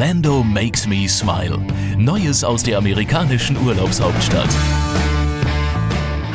Orlando makes me smile. Neues aus der amerikanischen Urlaubshauptstadt.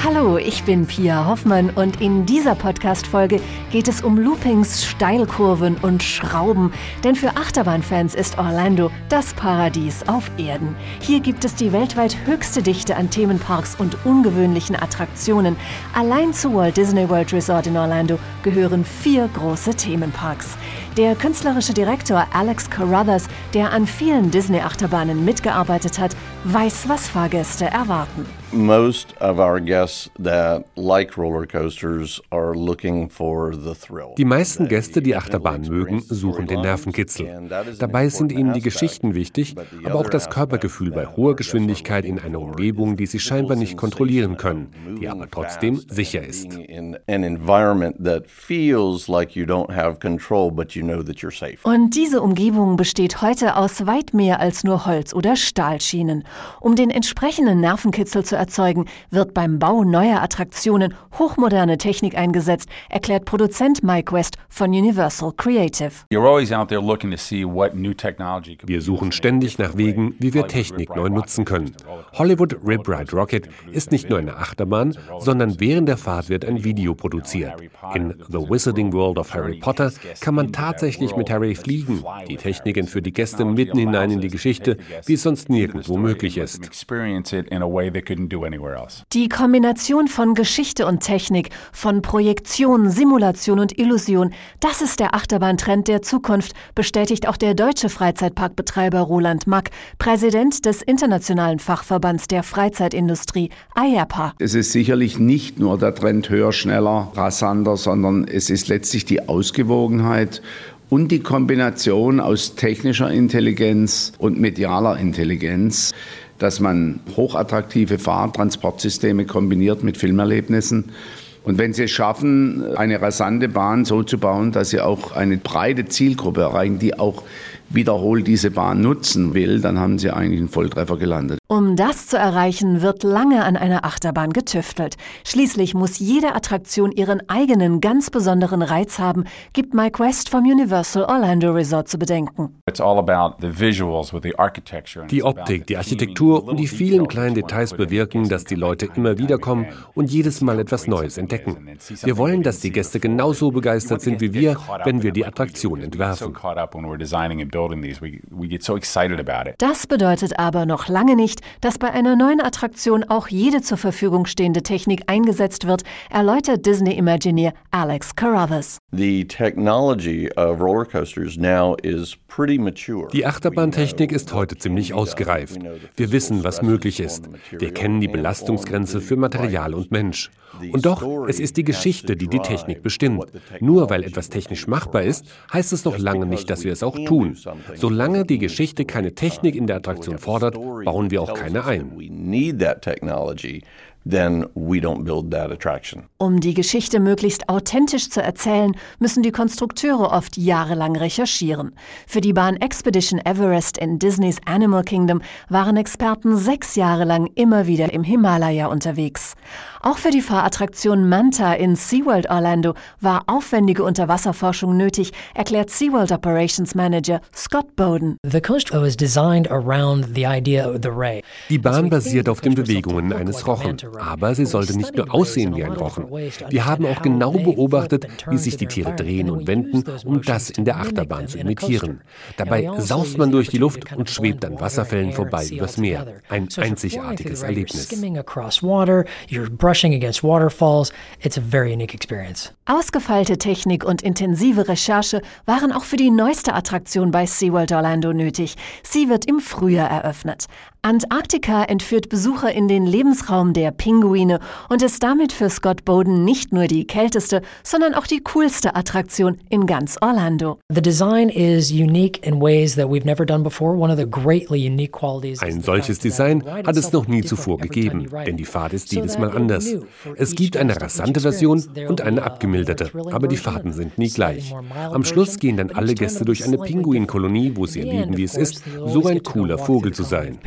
Hallo, ich bin Pia Hoffmann und in dieser Podcast-Folge geht es um Loopings, Steilkurven und Schrauben. Denn für Achterbahnfans ist Orlando das Paradies auf Erden. Hier gibt es die weltweit höchste Dichte an Themenparks und ungewöhnlichen Attraktionen. Allein zu Walt Disney World Resort in Orlando gehören vier große Themenparks. Der künstlerische Direktor Alex Carruthers, der an vielen Disney-Achterbahnen mitgearbeitet hat, weiß, was Fahrgäste erwarten. Most of our guests that like roller coasters are looking for the thrill. Die meisten Gäste, die Achterbahn mögen, suchen den Nervenkitzel. Dabei sind ihnen die Geschichten wichtig, aber auch das Körpergefühl bei hoher Geschwindigkeit in einer Umgebung, die sie scheinbar nicht kontrollieren können, die aber trotzdem sicher ist. Und diese Umgebung besteht heute aus weit mehr als nur Holz- oder Stahlschienen. Um den entsprechenden Nervenkitzel zu erzeugen, wird beim Bau neuer Attraktionen hochmoderne Technik eingesetzt, erklärt Produzent Mike West von Universal Creative. Wir suchen ständig nach Wegen, wie wir Technik neu nutzen können. Hollywood Rip Ride Rocket ist nicht nur eine Achterbahn, sondern während der Fahrt wird ein Video produziert. In The Wizarding World of Harry Potter kann man tatsächlich mit Harry fliegen. Die Techniken für die Gäste mitten hinein in die Geschichte, wie es sonst nirgendwo möglich ist. Die Kombination von Geschichte und Technik, von Projektion, Simulation und Illusion, das ist der Achterbahntrend der Zukunft, bestätigt auch der deutsche Freizeitparkbetreiber Roland Mack, Präsident des Internationalen Fachverbands der Freizeitindustrie, IAPA. Es ist sicherlich nicht nur der Trend höher, schneller, rasanter, sondern es ist letztlich die Ausgewogenheit und die Kombination aus technischer Intelligenz und medialer Intelligenz dass man hochattraktive Fahrtransportsysteme kombiniert mit Filmerlebnissen. Und wenn Sie es schaffen, eine rasante Bahn so zu bauen, dass Sie auch eine breite Zielgruppe erreichen, die auch wiederholt diese Bahn nutzen will, dann haben Sie eigentlich einen Volltreffer gelandet. Um das zu erreichen, wird lange an einer Achterbahn getüftelt. Schließlich muss jede Attraktion ihren eigenen ganz besonderen Reiz haben, gibt Mike West vom Universal Orlando Resort zu bedenken. Die Optik, die Architektur und die vielen kleinen Details bewirken, dass die Leute immer wieder kommen und jedes Mal etwas Neues entdecken. Wir wollen, dass die Gäste genauso begeistert sind wie wir, wenn wir die Attraktion entwerfen. Das bedeutet aber noch lange nicht, dass bei einer neuen Attraktion auch jede zur Verfügung stehende Technik eingesetzt wird, erläutert Disney-Imagineer Alex Carruthers. Die Achterbahntechnik ist heute ziemlich ausgereift. Wir wissen, was möglich ist. Wir kennen die Belastungsgrenze für Material und Mensch. Und doch, es ist die Geschichte, die die Technik bestimmt. Nur weil etwas technisch machbar ist, heißt es noch lange nicht, dass wir es auch tun. Solange die Geschichte keine Technik in der Attraktion fordert, bauen wir auch keine ein then we don't build that attraction. Um die Geschichte möglichst authentisch zu erzählen, müssen die Konstrukteure oft jahrelang recherchieren. Für die Bahn Expedition Everest in Disneys Animal Kingdom waren Experten sechs Jahre lang immer wieder im Himalaya unterwegs. Auch für die Fahrattraktion Manta in SeaWorld Orlando war aufwendige Unterwasserforschung nötig, erklärt SeaWorld Operations Manager Scott Bowden. Die Bahn basiert auf den Bewegungen eines Rochen. Aber sie sollte nicht nur aussehen wie ein Rochen. Wir haben auch genau beobachtet, wie sich die Tiere drehen und wenden, um das in der Achterbahn zu imitieren. Dabei saust man durch die Luft und schwebt an Wasserfällen vorbei übers Meer. Ein einzigartiges Erlebnis. Ausgefeilte Technik und intensive Recherche waren auch für die neueste Attraktion bei SeaWorld Orlando nötig. Sie wird im Frühjahr eröffnet. Antarktika entführt Besucher in den Lebensraum der Pinguine und ist damit für Scott Bowden nicht nur die kälteste, sondern auch die coolste Attraktion in ganz Orlando. Ein solches Design hat es noch nie zuvor gegeben, denn die Fahrt ist jedes Mal anders. Es gibt eine rasante Version und eine abgemilderte, aber die Fahrten sind nie gleich. Am Schluss gehen dann alle Gäste durch eine Pinguinkolonie, wo sie erleben, wie es ist, so ein cooler Vogel zu sein.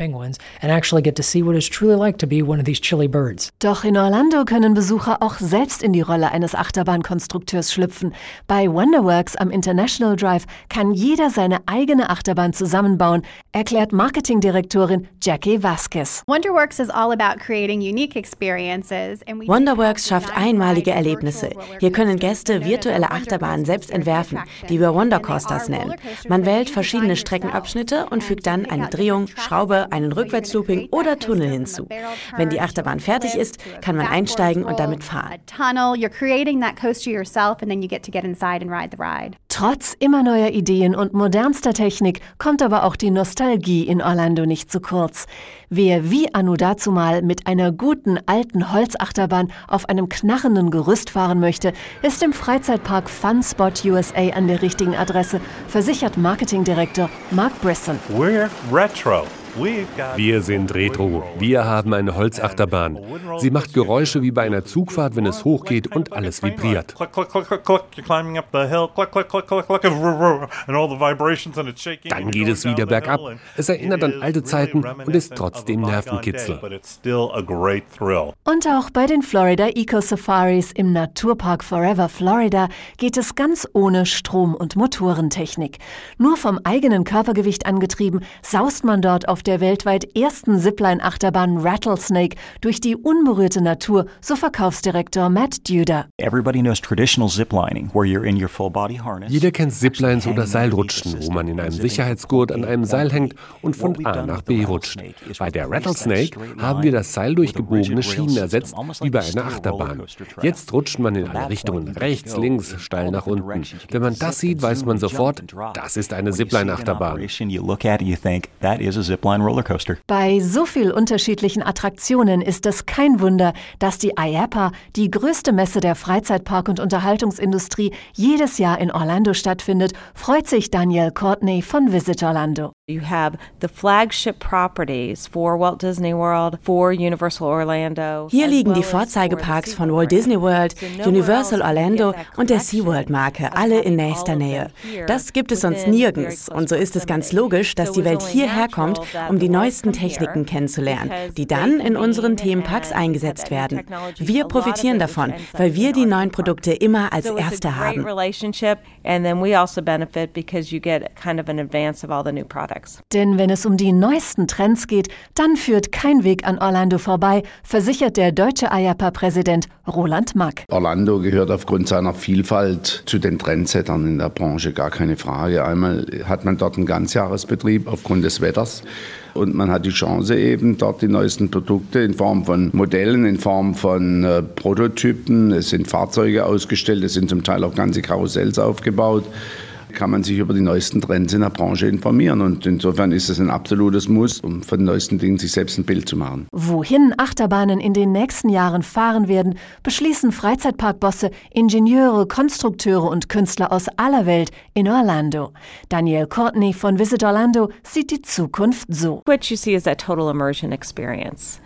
Birds. Doch in Orlando können Besucher auch selbst in die Rolle eines Achterbahnkonstrukteurs schlüpfen. Bei Wonderworks am International Drive kann jeder seine eigene Achterbahn zusammenbauen, erklärt Marketingdirektorin Jackie Vasquez. Wonderworks is all about creating unique experiences. Wonderworks schafft einmalige Erlebnisse. Hier können Gäste virtuelle Achterbahnen selbst entwerfen, die wir Wondercoasters nennen. Man wählt verschiedene Streckenabschnitte und fügt dann eine Drehung, Schraube, einen Rückwärtslooping oder Tunnel hinzu. Wenn die Achterbahn fertig ist, kann man einsteigen und damit fahren. Trotz immer neuer Ideen und modernster Technik kommt aber auch die Nostalgie in Orlando nicht zu kurz. Wer wie Anu dazumal mit einer guten alten Holzachterbahn auf einem knarrenden Gerüst fahren möchte, ist im Freizeitpark Fun Spot USA an der richtigen Adresse, versichert Marketingdirektor Mark Brisson. We're retro. Wir sind Retro. Wir haben eine Holzachterbahn. Sie macht Geräusche wie bei einer Zugfahrt, wenn es hochgeht und alles vibriert. Dann geht es wieder bergab. Es erinnert an alte Zeiten und ist trotzdem Nervenkitzel. Und auch bei den Florida Eco Safaris im Naturpark Forever Florida geht es ganz ohne Strom- und Motorentechnik. Nur vom eigenen Körpergewicht angetrieben, saust man dort auf der weltweit ersten Zipline-Achterbahn Rattlesnake durch die unberührte Natur, so Verkaufsdirektor Matt Duda. Jeder kennt Ziplines oder Seilrutschen, wo man in einem Sicherheitsgurt an einem Seil hängt und von A nach B rutscht. Bei der Rattlesnake haben wir das Seil durch gebogene Schienen ersetzt, wie bei einer Achterbahn. Jetzt rutscht man in alle Richtungen, rechts, links, steil nach unten. Wenn man das sieht, weiß man sofort, das ist eine Zipline-Achterbahn. Bei so viel unterschiedlichen Attraktionen ist es kein Wunder, dass die IAPA, die größte Messe der Freizeitpark- und Unterhaltungsindustrie, jedes Jahr in Orlando stattfindet, freut sich Daniel Courtney von Visit Orlando. You have the flagship properties for Walt Disney World, for Universal Orlando. Hier liegen die Vorzeigeparks von Walt Disney World, Universal Orlando und der SeaWorld-Marke, alle in nächster Nähe. Das gibt es sonst nirgends. Und so ist es ganz logisch, dass die Welt hierher kommt, um die neuesten Techniken kennenzulernen, die dann in unseren Themenparks eingesetzt werden. Wir profitieren davon, weil wir die neuen Produkte immer als Erste haben. And then we also benefit because you get kind of an advance of all the new products. Denn wenn es um die neuesten Trends geht, dann führt kein Weg an Orlando vorbei, versichert der deutsche IAPA-Präsident Roland Mack. Orlando gehört aufgrund seiner Vielfalt zu den Trendsettern in der Branche, gar keine Frage. Einmal hat man dort einen Ganzjahresbetrieb aufgrund des Wetters. Und man hat die Chance eben dort die neuesten Produkte in Form von Modellen, in Form von äh, Prototypen. Es sind Fahrzeuge ausgestellt, es sind zum Teil auch ganze Karussells aufgebaut kann man sich über die neuesten Trends in der Branche informieren. Und insofern ist es ein absolutes Muss, um von den neuesten Dingen sich selbst ein Bild zu machen. Wohin Achterbahnen in den nächsten Jahren fahren werden, beschließen Freizeitparkbosse, Ingenieure, Konstrukteure und Künstler aus aller Welt in Orlando. Daniel Courtney von Visit Orlando sieht die Zukunft so. What you see is that total immersion experience.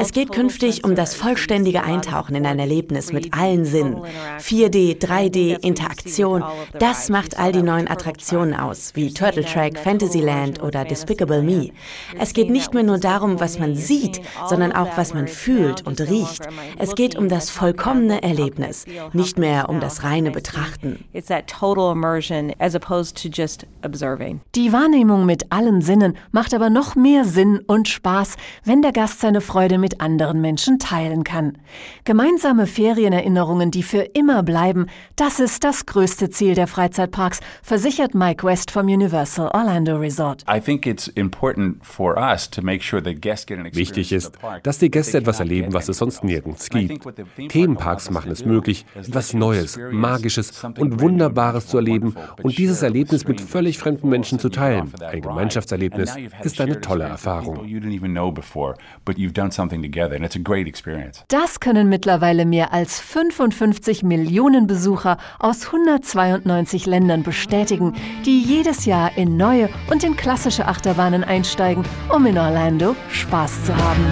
Es geht künftig um das vollständige Eintauchen in ein Erlebnis mit allen Sinnen. 4D, 3D, Interaktion, das macht all die neuen Attraktionen aus, wie Turtle Track, Fantasyland oder Despicable Me. Es geht nicht mehr nur darum, was man sieht, sondern auch, was man fühlt und riecht. Es geht um das vollkommene Erlebnis, nicht mehr um das reine Betrachten. Die Wahrnehmung mit allen Sinnen macht aber noch mehr Sinn und Spaß, wenn der Gast seine Freude mit anderen Menschen teilen kann. Gemeinsame Ferienerinnerungen, die für immer bleiben, das ist das größte Ziel der Freizeitparks, versichert Mike West vom Universal Orlando Resort. Wichtig ist, dass die Gäste etwas erleben, was es sonst nirgends gibt. Themenparks machen es möglich, etwas Neues, Magisches und Wunderbares zu erleben und dieses Erlebnis mit völlig fremden Menschen zu teilen. Ein Gemeinschaftserlebnis ist eine tolle Erfahrung you've done something together and it's a great experience. Das können mittlerweile mehr als 55 Millionen Besucher aus 192 Ländern bestätigen, die jedes Jahr in neue und in klassische Achterbahnen einsteigen, um in Orlando Spaß zu haben.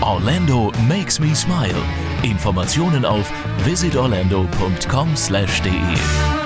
Orlando makes me smile. Informationen auf visitorlando.com/de.